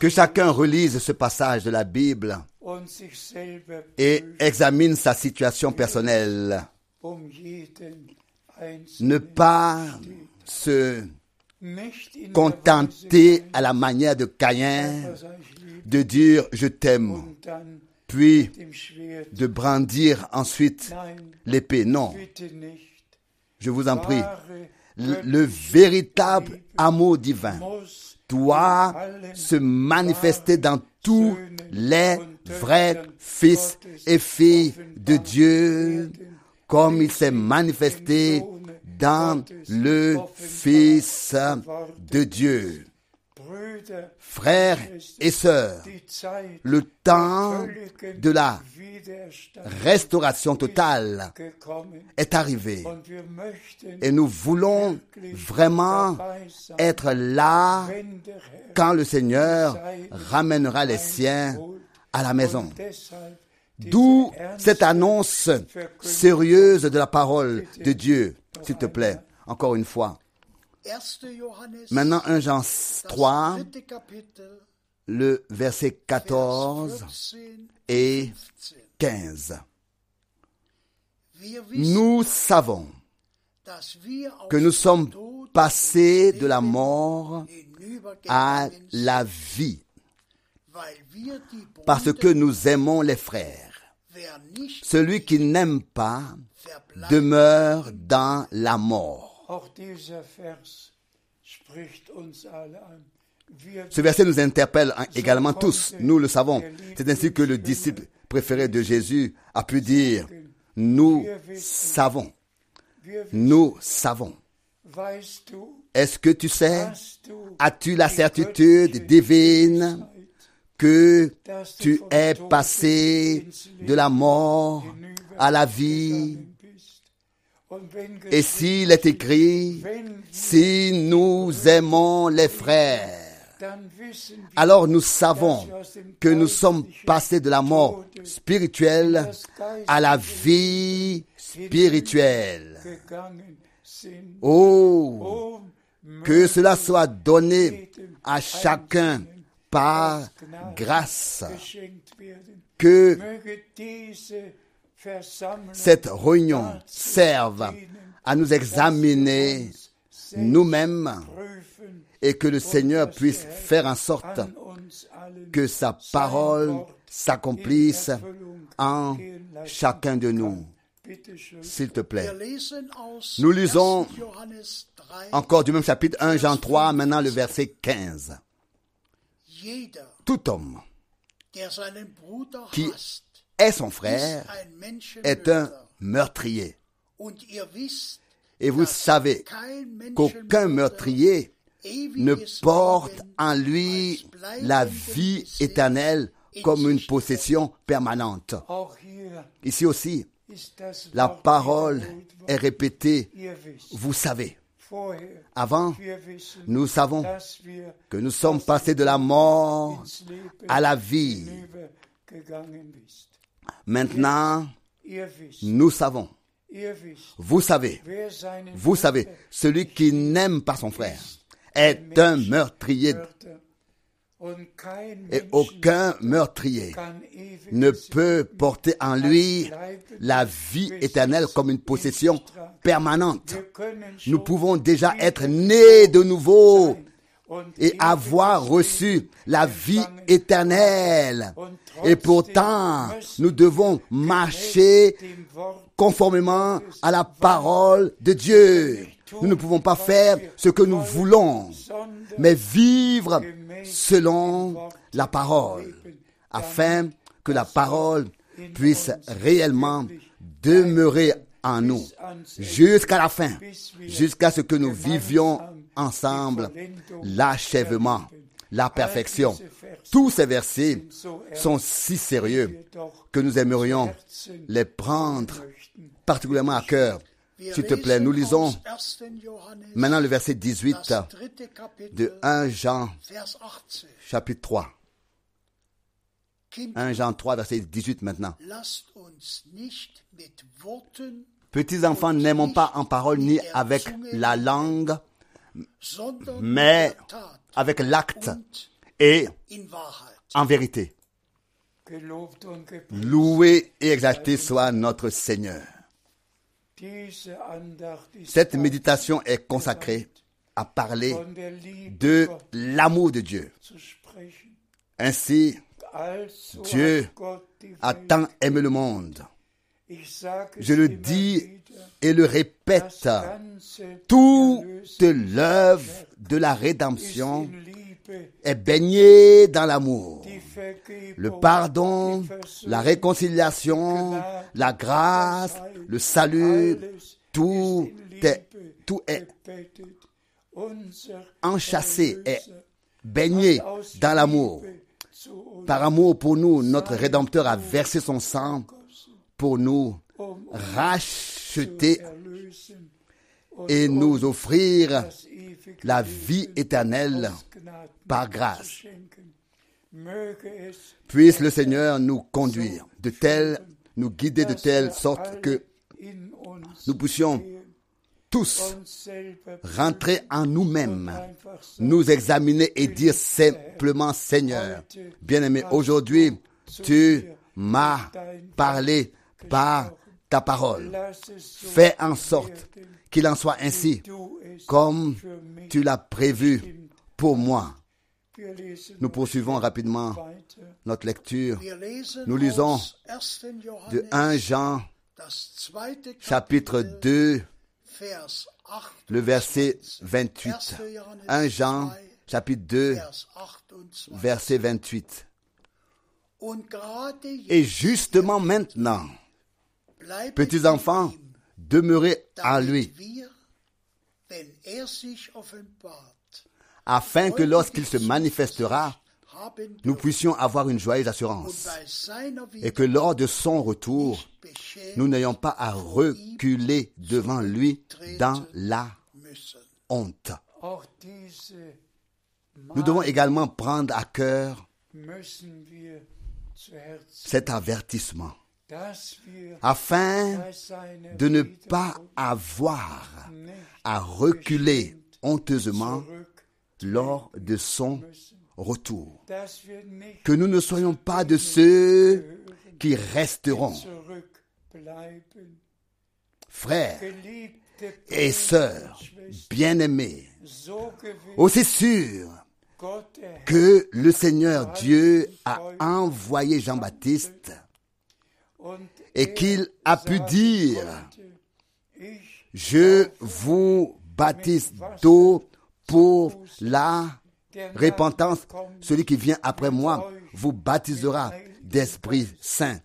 Que chacun relise ce passage de la Bible et examine sa situation personnelle. um Ne pas se contenter à la manière de Caïn liebe, de dire je t'aime, puis de brandir ensuite l'épée. Non, je vous en prie. Le, le véritable amour divin doit se manifester dans tous les vrais fils et filles de Dieu, comme il s'est manifesté dans le Fils de Dieu. Frères et sœurs, le temps de la restauration totale est arrivé. Et nous voulons vraiment être là quand le Seigneur ramènera les siens à la maison. D'où cette annonce sérieuse de la parole de Dieu, s'il te plaît, encore une fois. 1. Johannes, Maintenant, 1 Jean das 3, dritte Kapitel, le verset Vers 14 14 et 15. 15. Wir wissen, Nous savons que nous sommes passés de la mort à la vie parce que nous aimons les frères. Celui qui n'aime pas demeure dans la mort. Ce verset nous interpelle également tous, nous le savons. C'est ainsi que le disciple préféré de Jésus a pu dire, nous savons, nous savons. Est-ce que tu sais, as-tu la certitude divine que tu es passé de la mort à la vie? Et s'il est écrit, si nous aimons les frères, alors nous savons que nous sommes passés de la mort spirituelle à la vie spirituelle. Oh, que cela soit donné à chacun par grâce, que cette réunion serve à nous examiner nous-mêmes et que le Seigneur puisse faire en sorte que sa parole s'accomplisse en chacun de nous. S'il te plaît. Nous lisons 1. Johannes 3. Encore du même chapitre 1 Jean 3, maintenant le verset 15. Jeder, Tout homme qui est son frère est un meurtrier. Et vous savez qu'aucun meurtrier ne porte en lui la vie éternelle comme une possession permanente. Ici aussi, la parole est répétée. Vous savez, avant, nous savons que nous sommes passés de la mort à la vie. Maintenant, nous savons, vous savez, vous savez, celui qui n'aime pas son frère est un meurtrier. Et aucun meurtrier ne peut porter en lui la vie éternelle comme une possession permanente. Nous pouvons déjà être nés de nouveau et avoir reçu la vie éternelle. Et pourtant, nous devons marcher conformément à la parole de Dieu. Nous ne pouvons pas faire ce que nous voulons, mais vivre selon la parole, afin que la parole puisse réellement demeurer en nous jusqu'à la fin, jusqu'à ce que nous vivions ensemble l'achèvement, la perfection. Tous ces versets sont si sérieux que nous aimerions les prendre particulièrement à cœur. S'il te plaît, nous lisons aus 1. Johannes, maintenant le verset 18 das dritte Kapitel, de 1 Jean Vers 18. chapitre 3. Kind, 1 Jean 3 verset 18 maintenant. Petits enfants, n'aimons pas en parole ni avec la langue, mais avec l'acte et en vérité. Loué et exalté soit notre Seigneur. Cette méditation est consacrée à parler de l'amour de Dieu. Ainsi, Dieu a tant aimé le monde. Je le dis et le répète. Toute l'œuvre de la rédemption est baignée dans l'amour. Le pardon, la réconciliation, la grâce, le salut, tout est, enchâssé, est baigné dans l'amour. Par amour pour nous, notre Rédempteur a versé son sang pour nous racheter et nous offrir la vie éternelle par grâce. Puisse le Seigneur nous conduire de telle, nous guider de telle sorte que nous puissions tous rentrer en nous-mêmes, nous examiner et dire simplement Seigneur, bien-aimé, aujourd'hui, tu m'as parlé par ta parole. Fais en sorte qu'il en soit ainsi, comme tu l'as prévu pour moi. Nous poursuivons rapidement notre lecture Nous lisons aus 1. de Johannes, 1 Jean chapitre Kapitel, 2, Vers 8, le verset 28. 1 Jean chapitre 2, Vers 28. verset 28. Und gerade Et justement maintenant, petits enfants, demeurez en lui, er afin que lorsqu'il se manifestera, nous puissions avoir une joyeuse assurance. Et que lors de son retour, nous n'ayons pas à reculer devant lui dans la honte. Nous devons également prendre à cœur cet avertissement afin de ne pas avoir à reculer honteusement lors de son retour. Que nous ne soyons pas de ceux qui resteront. Frères et sœurs, bien-aimés, aussi sûr der Herr que le Seigneur Dieu a envoyé Jean-Baptiste et qu'il a pu dire, je vous baptise d'eau pour la repentance. Celui qui vient après moi vous baptisera d'Esprit Saint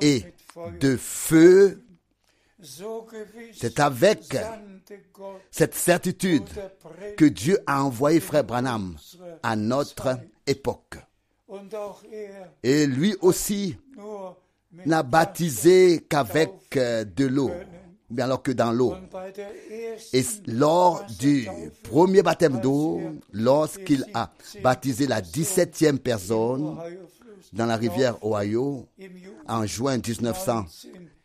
et de feu. C'est avec cette certitude que Dieu a envoyé Frère Branham à notre époque. Et lui aussi n'a baptisé qu'avec euh, de l'eau, bien alors que dans l'eau. Et lors du premier baptême d'eau, lorsqu'il a baptisé la 17e personne dans la rivière Ohio en juin 1933,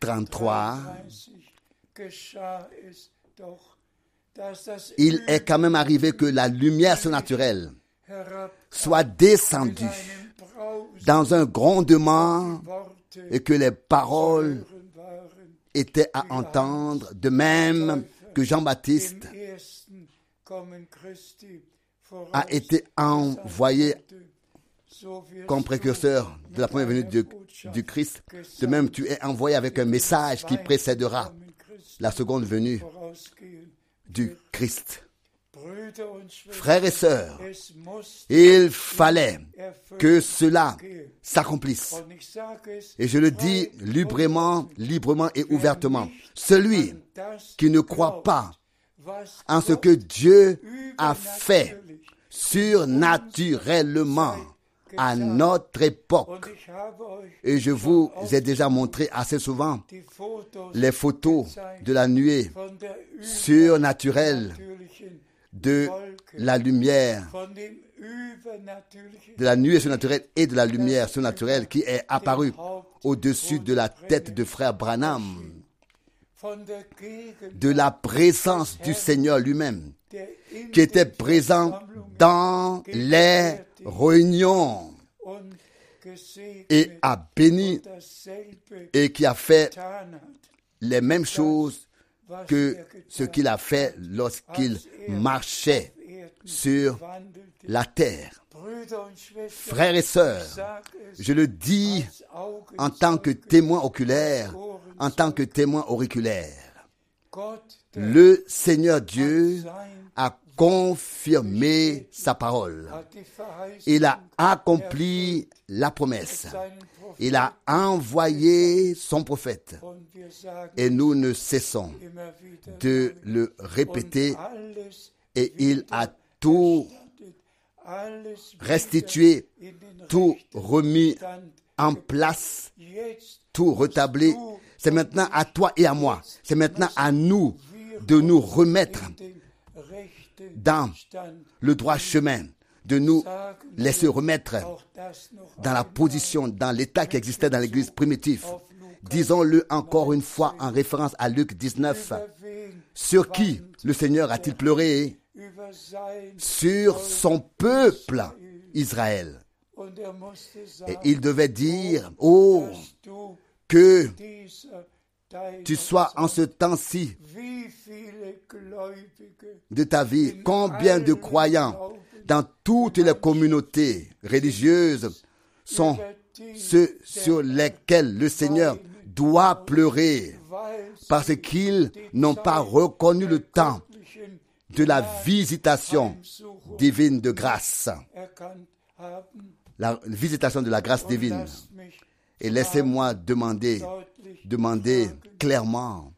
1933 geschah es doch, dass das il est quand même arrivé que la lumière surnaturelle soit descendue dans un grondement et que les paroles étaient à entendre, de même que Jean-Baptiste a été envoyé comme précurseur de la première venue du Christ. De même, tu es envoyé avec un message qui précédera la seconde venue du Christ. Frères et sœurs, il fallait que cela s'accomplisse. Et je le dis librement, librement et ouvertement. Celui qui ne croit pas en ce que Dieu a fait surnaturellement à notre époque. Et je vous ai déjà montré assez souvent les photos de la nuée surnaturelle de la lumière, de la nuée surnaturelle et de la lumière surnaturelle qui est apparue au-dessus de la tête de frère Branham, de la présence du Seigneur lui-même, qui était présent dans les réunions et a béni et qui a fait les mêmes choses que ce qu'il a fait lorsqu'il marchait sur la terre. Frères et sœurs, je le dis en tant que témoin oculaire, en tant que témoin auriculaire. Le Seigneur Dieu confirmé sa parole. Il a accompli la promesse. Il a envoyé son prophète. Et nous ne cessons de le répéter. Et il a tout restitué, tout remis en place, tout rétabli. C'est maintenant à toi et à moi. C'est maintenant à nous de nous remettre dans le droit chemin, de nous laisser remettre dans la position, dans l'état qui existait dans l'église primitive. Disons-le encore une fois en référence à Luc 19. über wen Sur qui le Seigneur a-t-il pleuré? Sur son peuple, Israël. Et il devait dire, oh, que tu sois en ce temps-ci de ta vie, combien de croyants dans toutes les communautés religieuses sont ceux sur lesquels le Seigneur doit pleurer parce qu'ils n'ont pas reconnu le temps de la visitation divine de grâce, la visitation de la grâce divine. Et laissez-moi demander, sagen, clairement,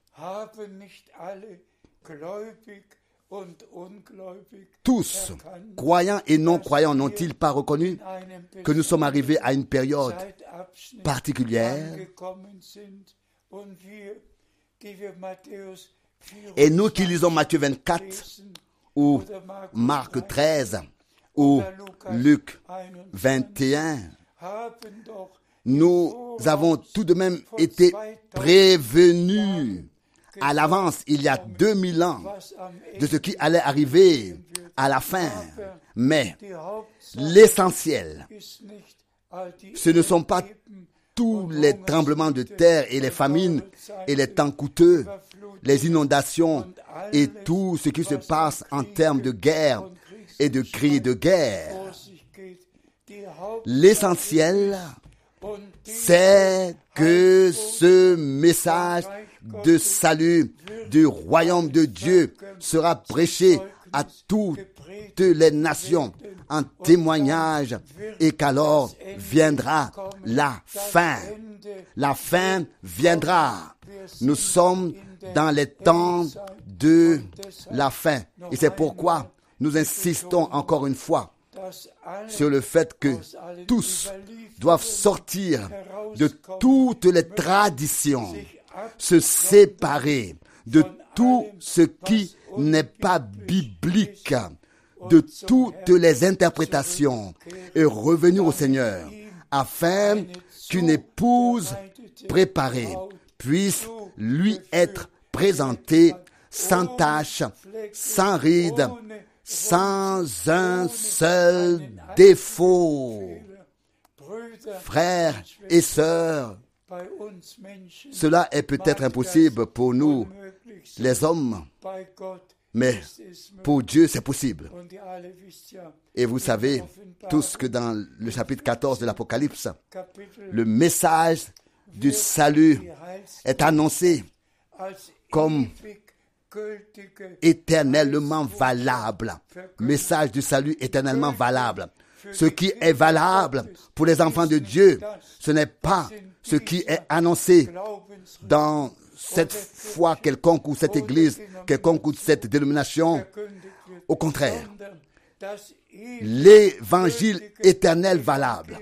tous, croyants et non-croyants, n'ont-ils pas reconnu que nous sommes arrivés à une période particulière et nous qui lisons Matthieu 24 lesen ou Marc 13 ou Luc 21 21, haben doch nous avons tout de même été prévenus à l'avance, il y a 2000 ans, de ce qui allait arriver à la fin. Mais l'essentiel, ce ne sont pas tous les tremblements de terre et les famines et les temps coûteux, les inondations et tout ce qui se passe en termes de guerre et de cris de guerre. L'essentiel, c'est que ce message de salut du royaume de Dieu sera prêché à toutes les nations en témoignage et qu'alors viendra la fin. La fin viendra. Nous sommes dans les temps de la fin. Et c'est pourquoi nous insistons encore une fois sur le fait que tous doivent sortir de toutes les traditions, se séparer de tout ce qui n'est pas biblique, de toutes les interprétations et revenir au Seigneur afin qu'une épouse préparée puisse lui être présentée sans tache, sans ride, sans un seul défaut. Frères et sœurs, cela est peut-être impossible pour nous, les hommes, mais pour Dieu c'est possible. Et vous savez tous que dans le chapitre 14 de l'Apocalypse, le message du salut est annoncé comme éternellement valable. Message du salut éternellement valable. Ce qui est valable pour les enfants de Dieu, ce n'est pas ce qui est annoncé dans cette foi quelconque ou cette église quelconque ou cette dénomination. Au contraire, l'évangile éternel valable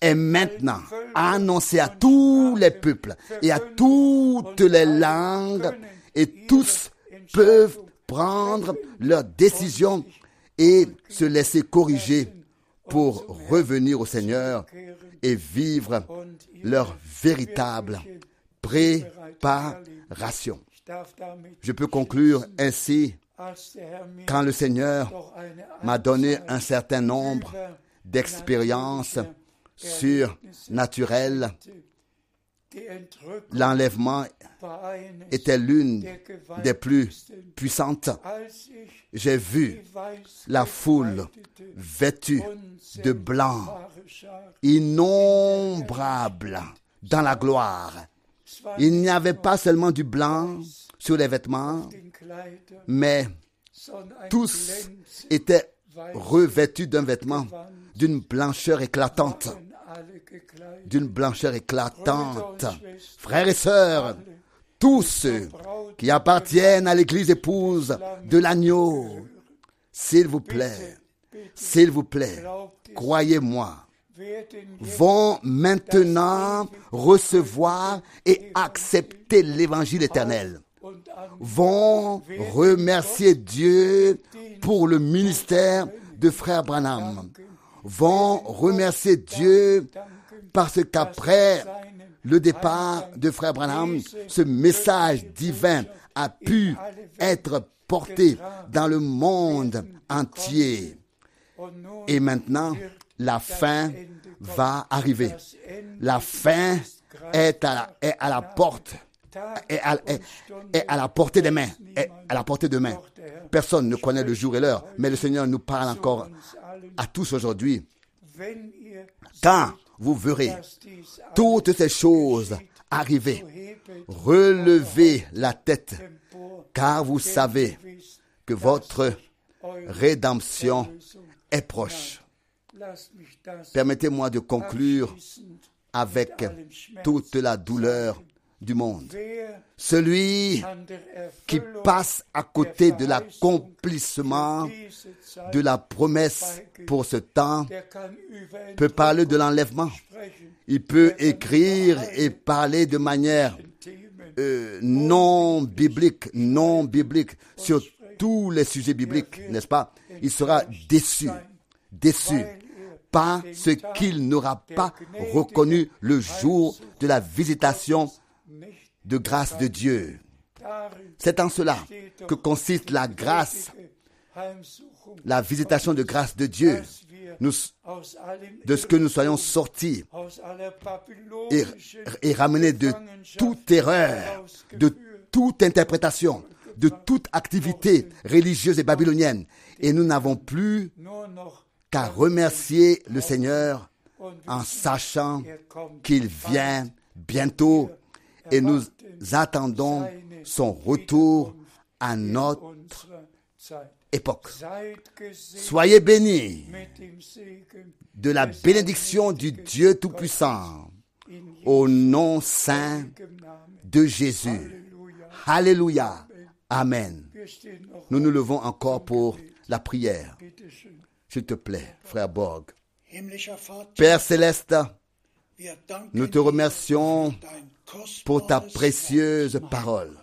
est maintenant annoncé à tous les peuples et à toutes les langues et tous peuvent prendre leurs décisions et se laisser corriger pour revenir au Seigneur et vivre leur véritable préparation. Je peux conclure ainsi quand le Seigneur m'a donné un certain nombre d'expériences surnaturelles. L'enlèvement était l'une des plus puissantes. J'ai vu la foule vêtue de blanc, innombrable, dans la gloire. Il n'y avait pas seulement du blanc sur les vêtements, mais tous étaient revêtus d'un vêtement d'une blancheur éclatante. d'une blancheur éclatante. Frères et sœurs, tous ceux qui appartiennent à l'église épouse de l'agneau, s'il vous plaît, s'il vous plaît, croyez-moi, vont maintenant recevoir et accepter l'évangile éternel, vont remercier Dieu pour le ministère de frère Branham, vont remercier Dieu parce qu'après le départ de frère Branham, ce message divin a pu être porté dans le monde entier. Et maintenant, la fin va arriver. La fin est à la, porte. Est à, la portée des mains. À la portée de main. Personne ne connaît le jour et l'heure, mais le Seigneur nous parle encore à tous aujourd'hui. Quand vous verrez toutes ces choses arriver, relevez la tête, car vous savez que votre rédemption est proche. Permettez-moi de conclure avec toute la douleur du monde. Celui qui passe à côté de l'accomplissement de la promesse pour ce temps peut parler de l'enlèvement. Il peut écrire et parler de manière euh, non biblique, non biblique sur tous les sujets bibliques, n'est-ce pas? il sera déçu, déçu parce qu'il n'aura pas reconnu le jour de la visitation de grâce de Dieu. C'est en cela que consiste la grâce, la visitation de grâce de Dieu, de ce que nous soyons sortis et, et ramenés de toute erreur, de toute interprétation, de toute activité religieuse et babylonienne. Et nous n'avons plus qu'à remercier le Seigneur en sachant qu'il vient bientôt et nous attendons son retour à notre époque. Soyez bénis de la bénédiction du Dieu Tout-Puissant au nom saint de Jésus. Alléluia. Amen. Nous nous levons encore pour la prière. S'il te plaît, frère Borg. Père céleste, nous te remercions pour ta précieuse parole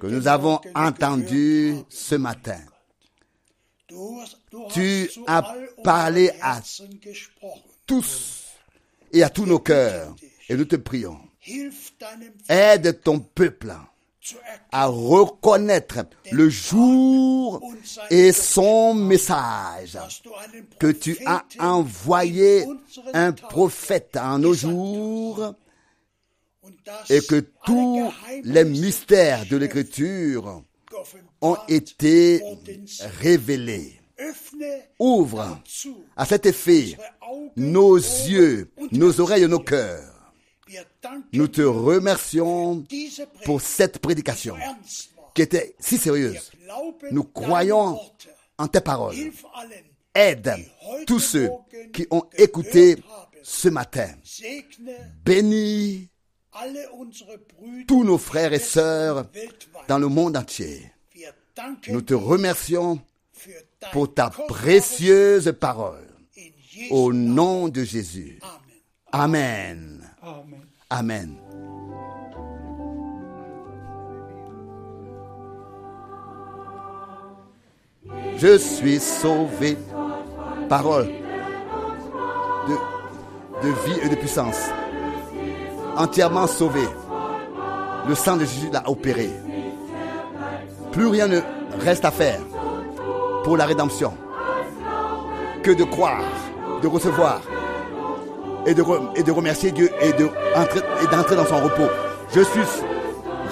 que nous avons entendue ce matin. Tu as parlé à tous et à tous nos cœurs et nous te prions. Aide ton peuple à reconnaître le jour et son message que tu as envoyé un prophète en nos jours et que tous les mystères de l'écriture ont été révélés. Ouvre à cet effet nos yeux, nos oreilles et nos cœurs nous te remercions pour cette prédication qui était si sérieuse. Nous croyons en tes paroles. Aide tous ceux qui ont écouté ce matin. Bénis tous nos frères et sœurs dans le monde entier. Nous te remercions pour ta précieuse parole. Au nom de Jésus. Amen. Amen. Je suis sauvé. Parole de, de vie et de puissance. Entièrement sauvé. Le sang de Jésus l'a opéré. Plus rien ne reste à faire pour la rédemption que de croire, de recevoir et de, remercier Dieu et d'entrer dans son repos. Je suis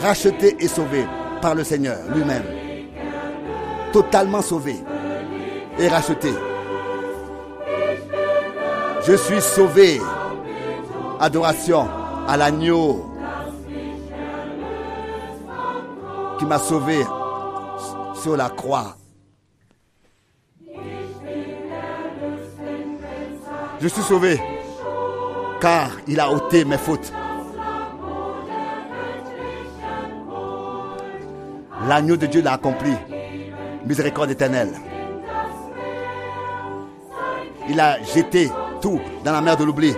racheté et sauvé par le Seigneur lui-même. Totalement sauvé et racheté. Je suis sauvé. Adoration à l'agneau qui m'a sauvé sur la croix. Je suis sauvé car il a ôté mes fautes. L'agneau de Dieu l'a accompli. Miséricorde éternelle. Il a jeté tout dans la mer de l'oubli.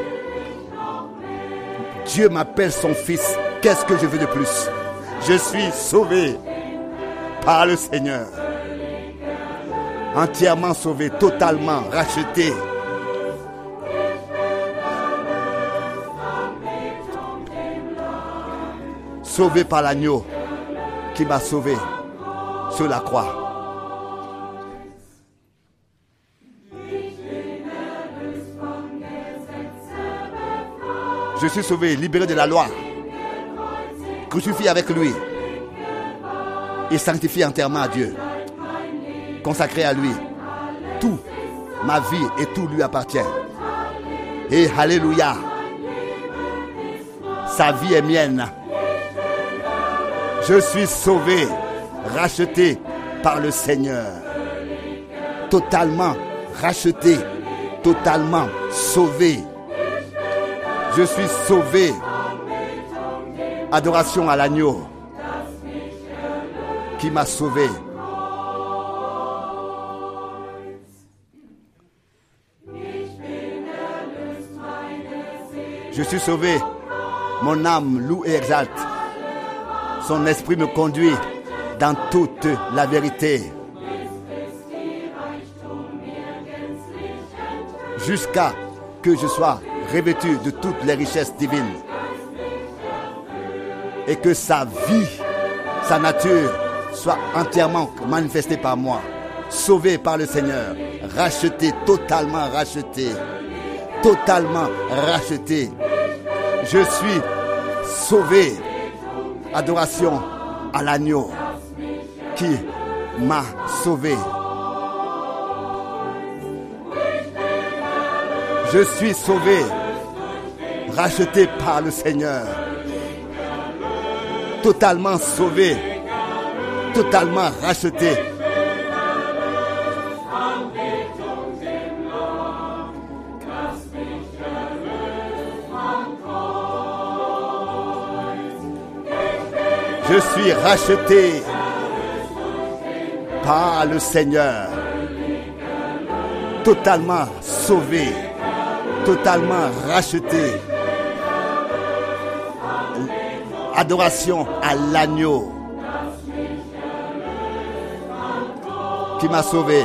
Dieu m'appelle son fils. Qu'est-ce que je veux de plus? Je suis sauvé par le Seigneur. Entièrement sauvé, totalement racheté. Sauvé par l'agneau qui m'a sauvé sur la croix. Je suis sauvé, libéré de la loi, crucifié avec lui et sanctifié entièrement à Dieu, consacré à lui. Tout, ma vie et tout lui appartient. Et Alléluia, sa vie est mienne. Je suis sauvé, racheté par le Seigneur. Totalement racheté, totalement sauvé. Je suis sauvé. Adoration à l'agneau qui m'a sauvé. Je suis sauvé. Mon âme loue et exalte. Son esprit me conduit dans toute la vérité. jusqu'à que je sois revêtu de toutes les richesses divines et que sa vie, sa nature soit entièrement manifestée par moi, sauvé par le Seigneur, racheté, totalement racheté, totalement racheté. Je suis sauvé. Adoration à l'agneau qui m'a sauvé. Je suis sauvé, racheté par le Seigneur, totalement sauvé, totalement racheté. Je suis racheté par le Seigneur, totalement sauvé, totalement racheté. Adoration à l'agneau qui m'a sauvé.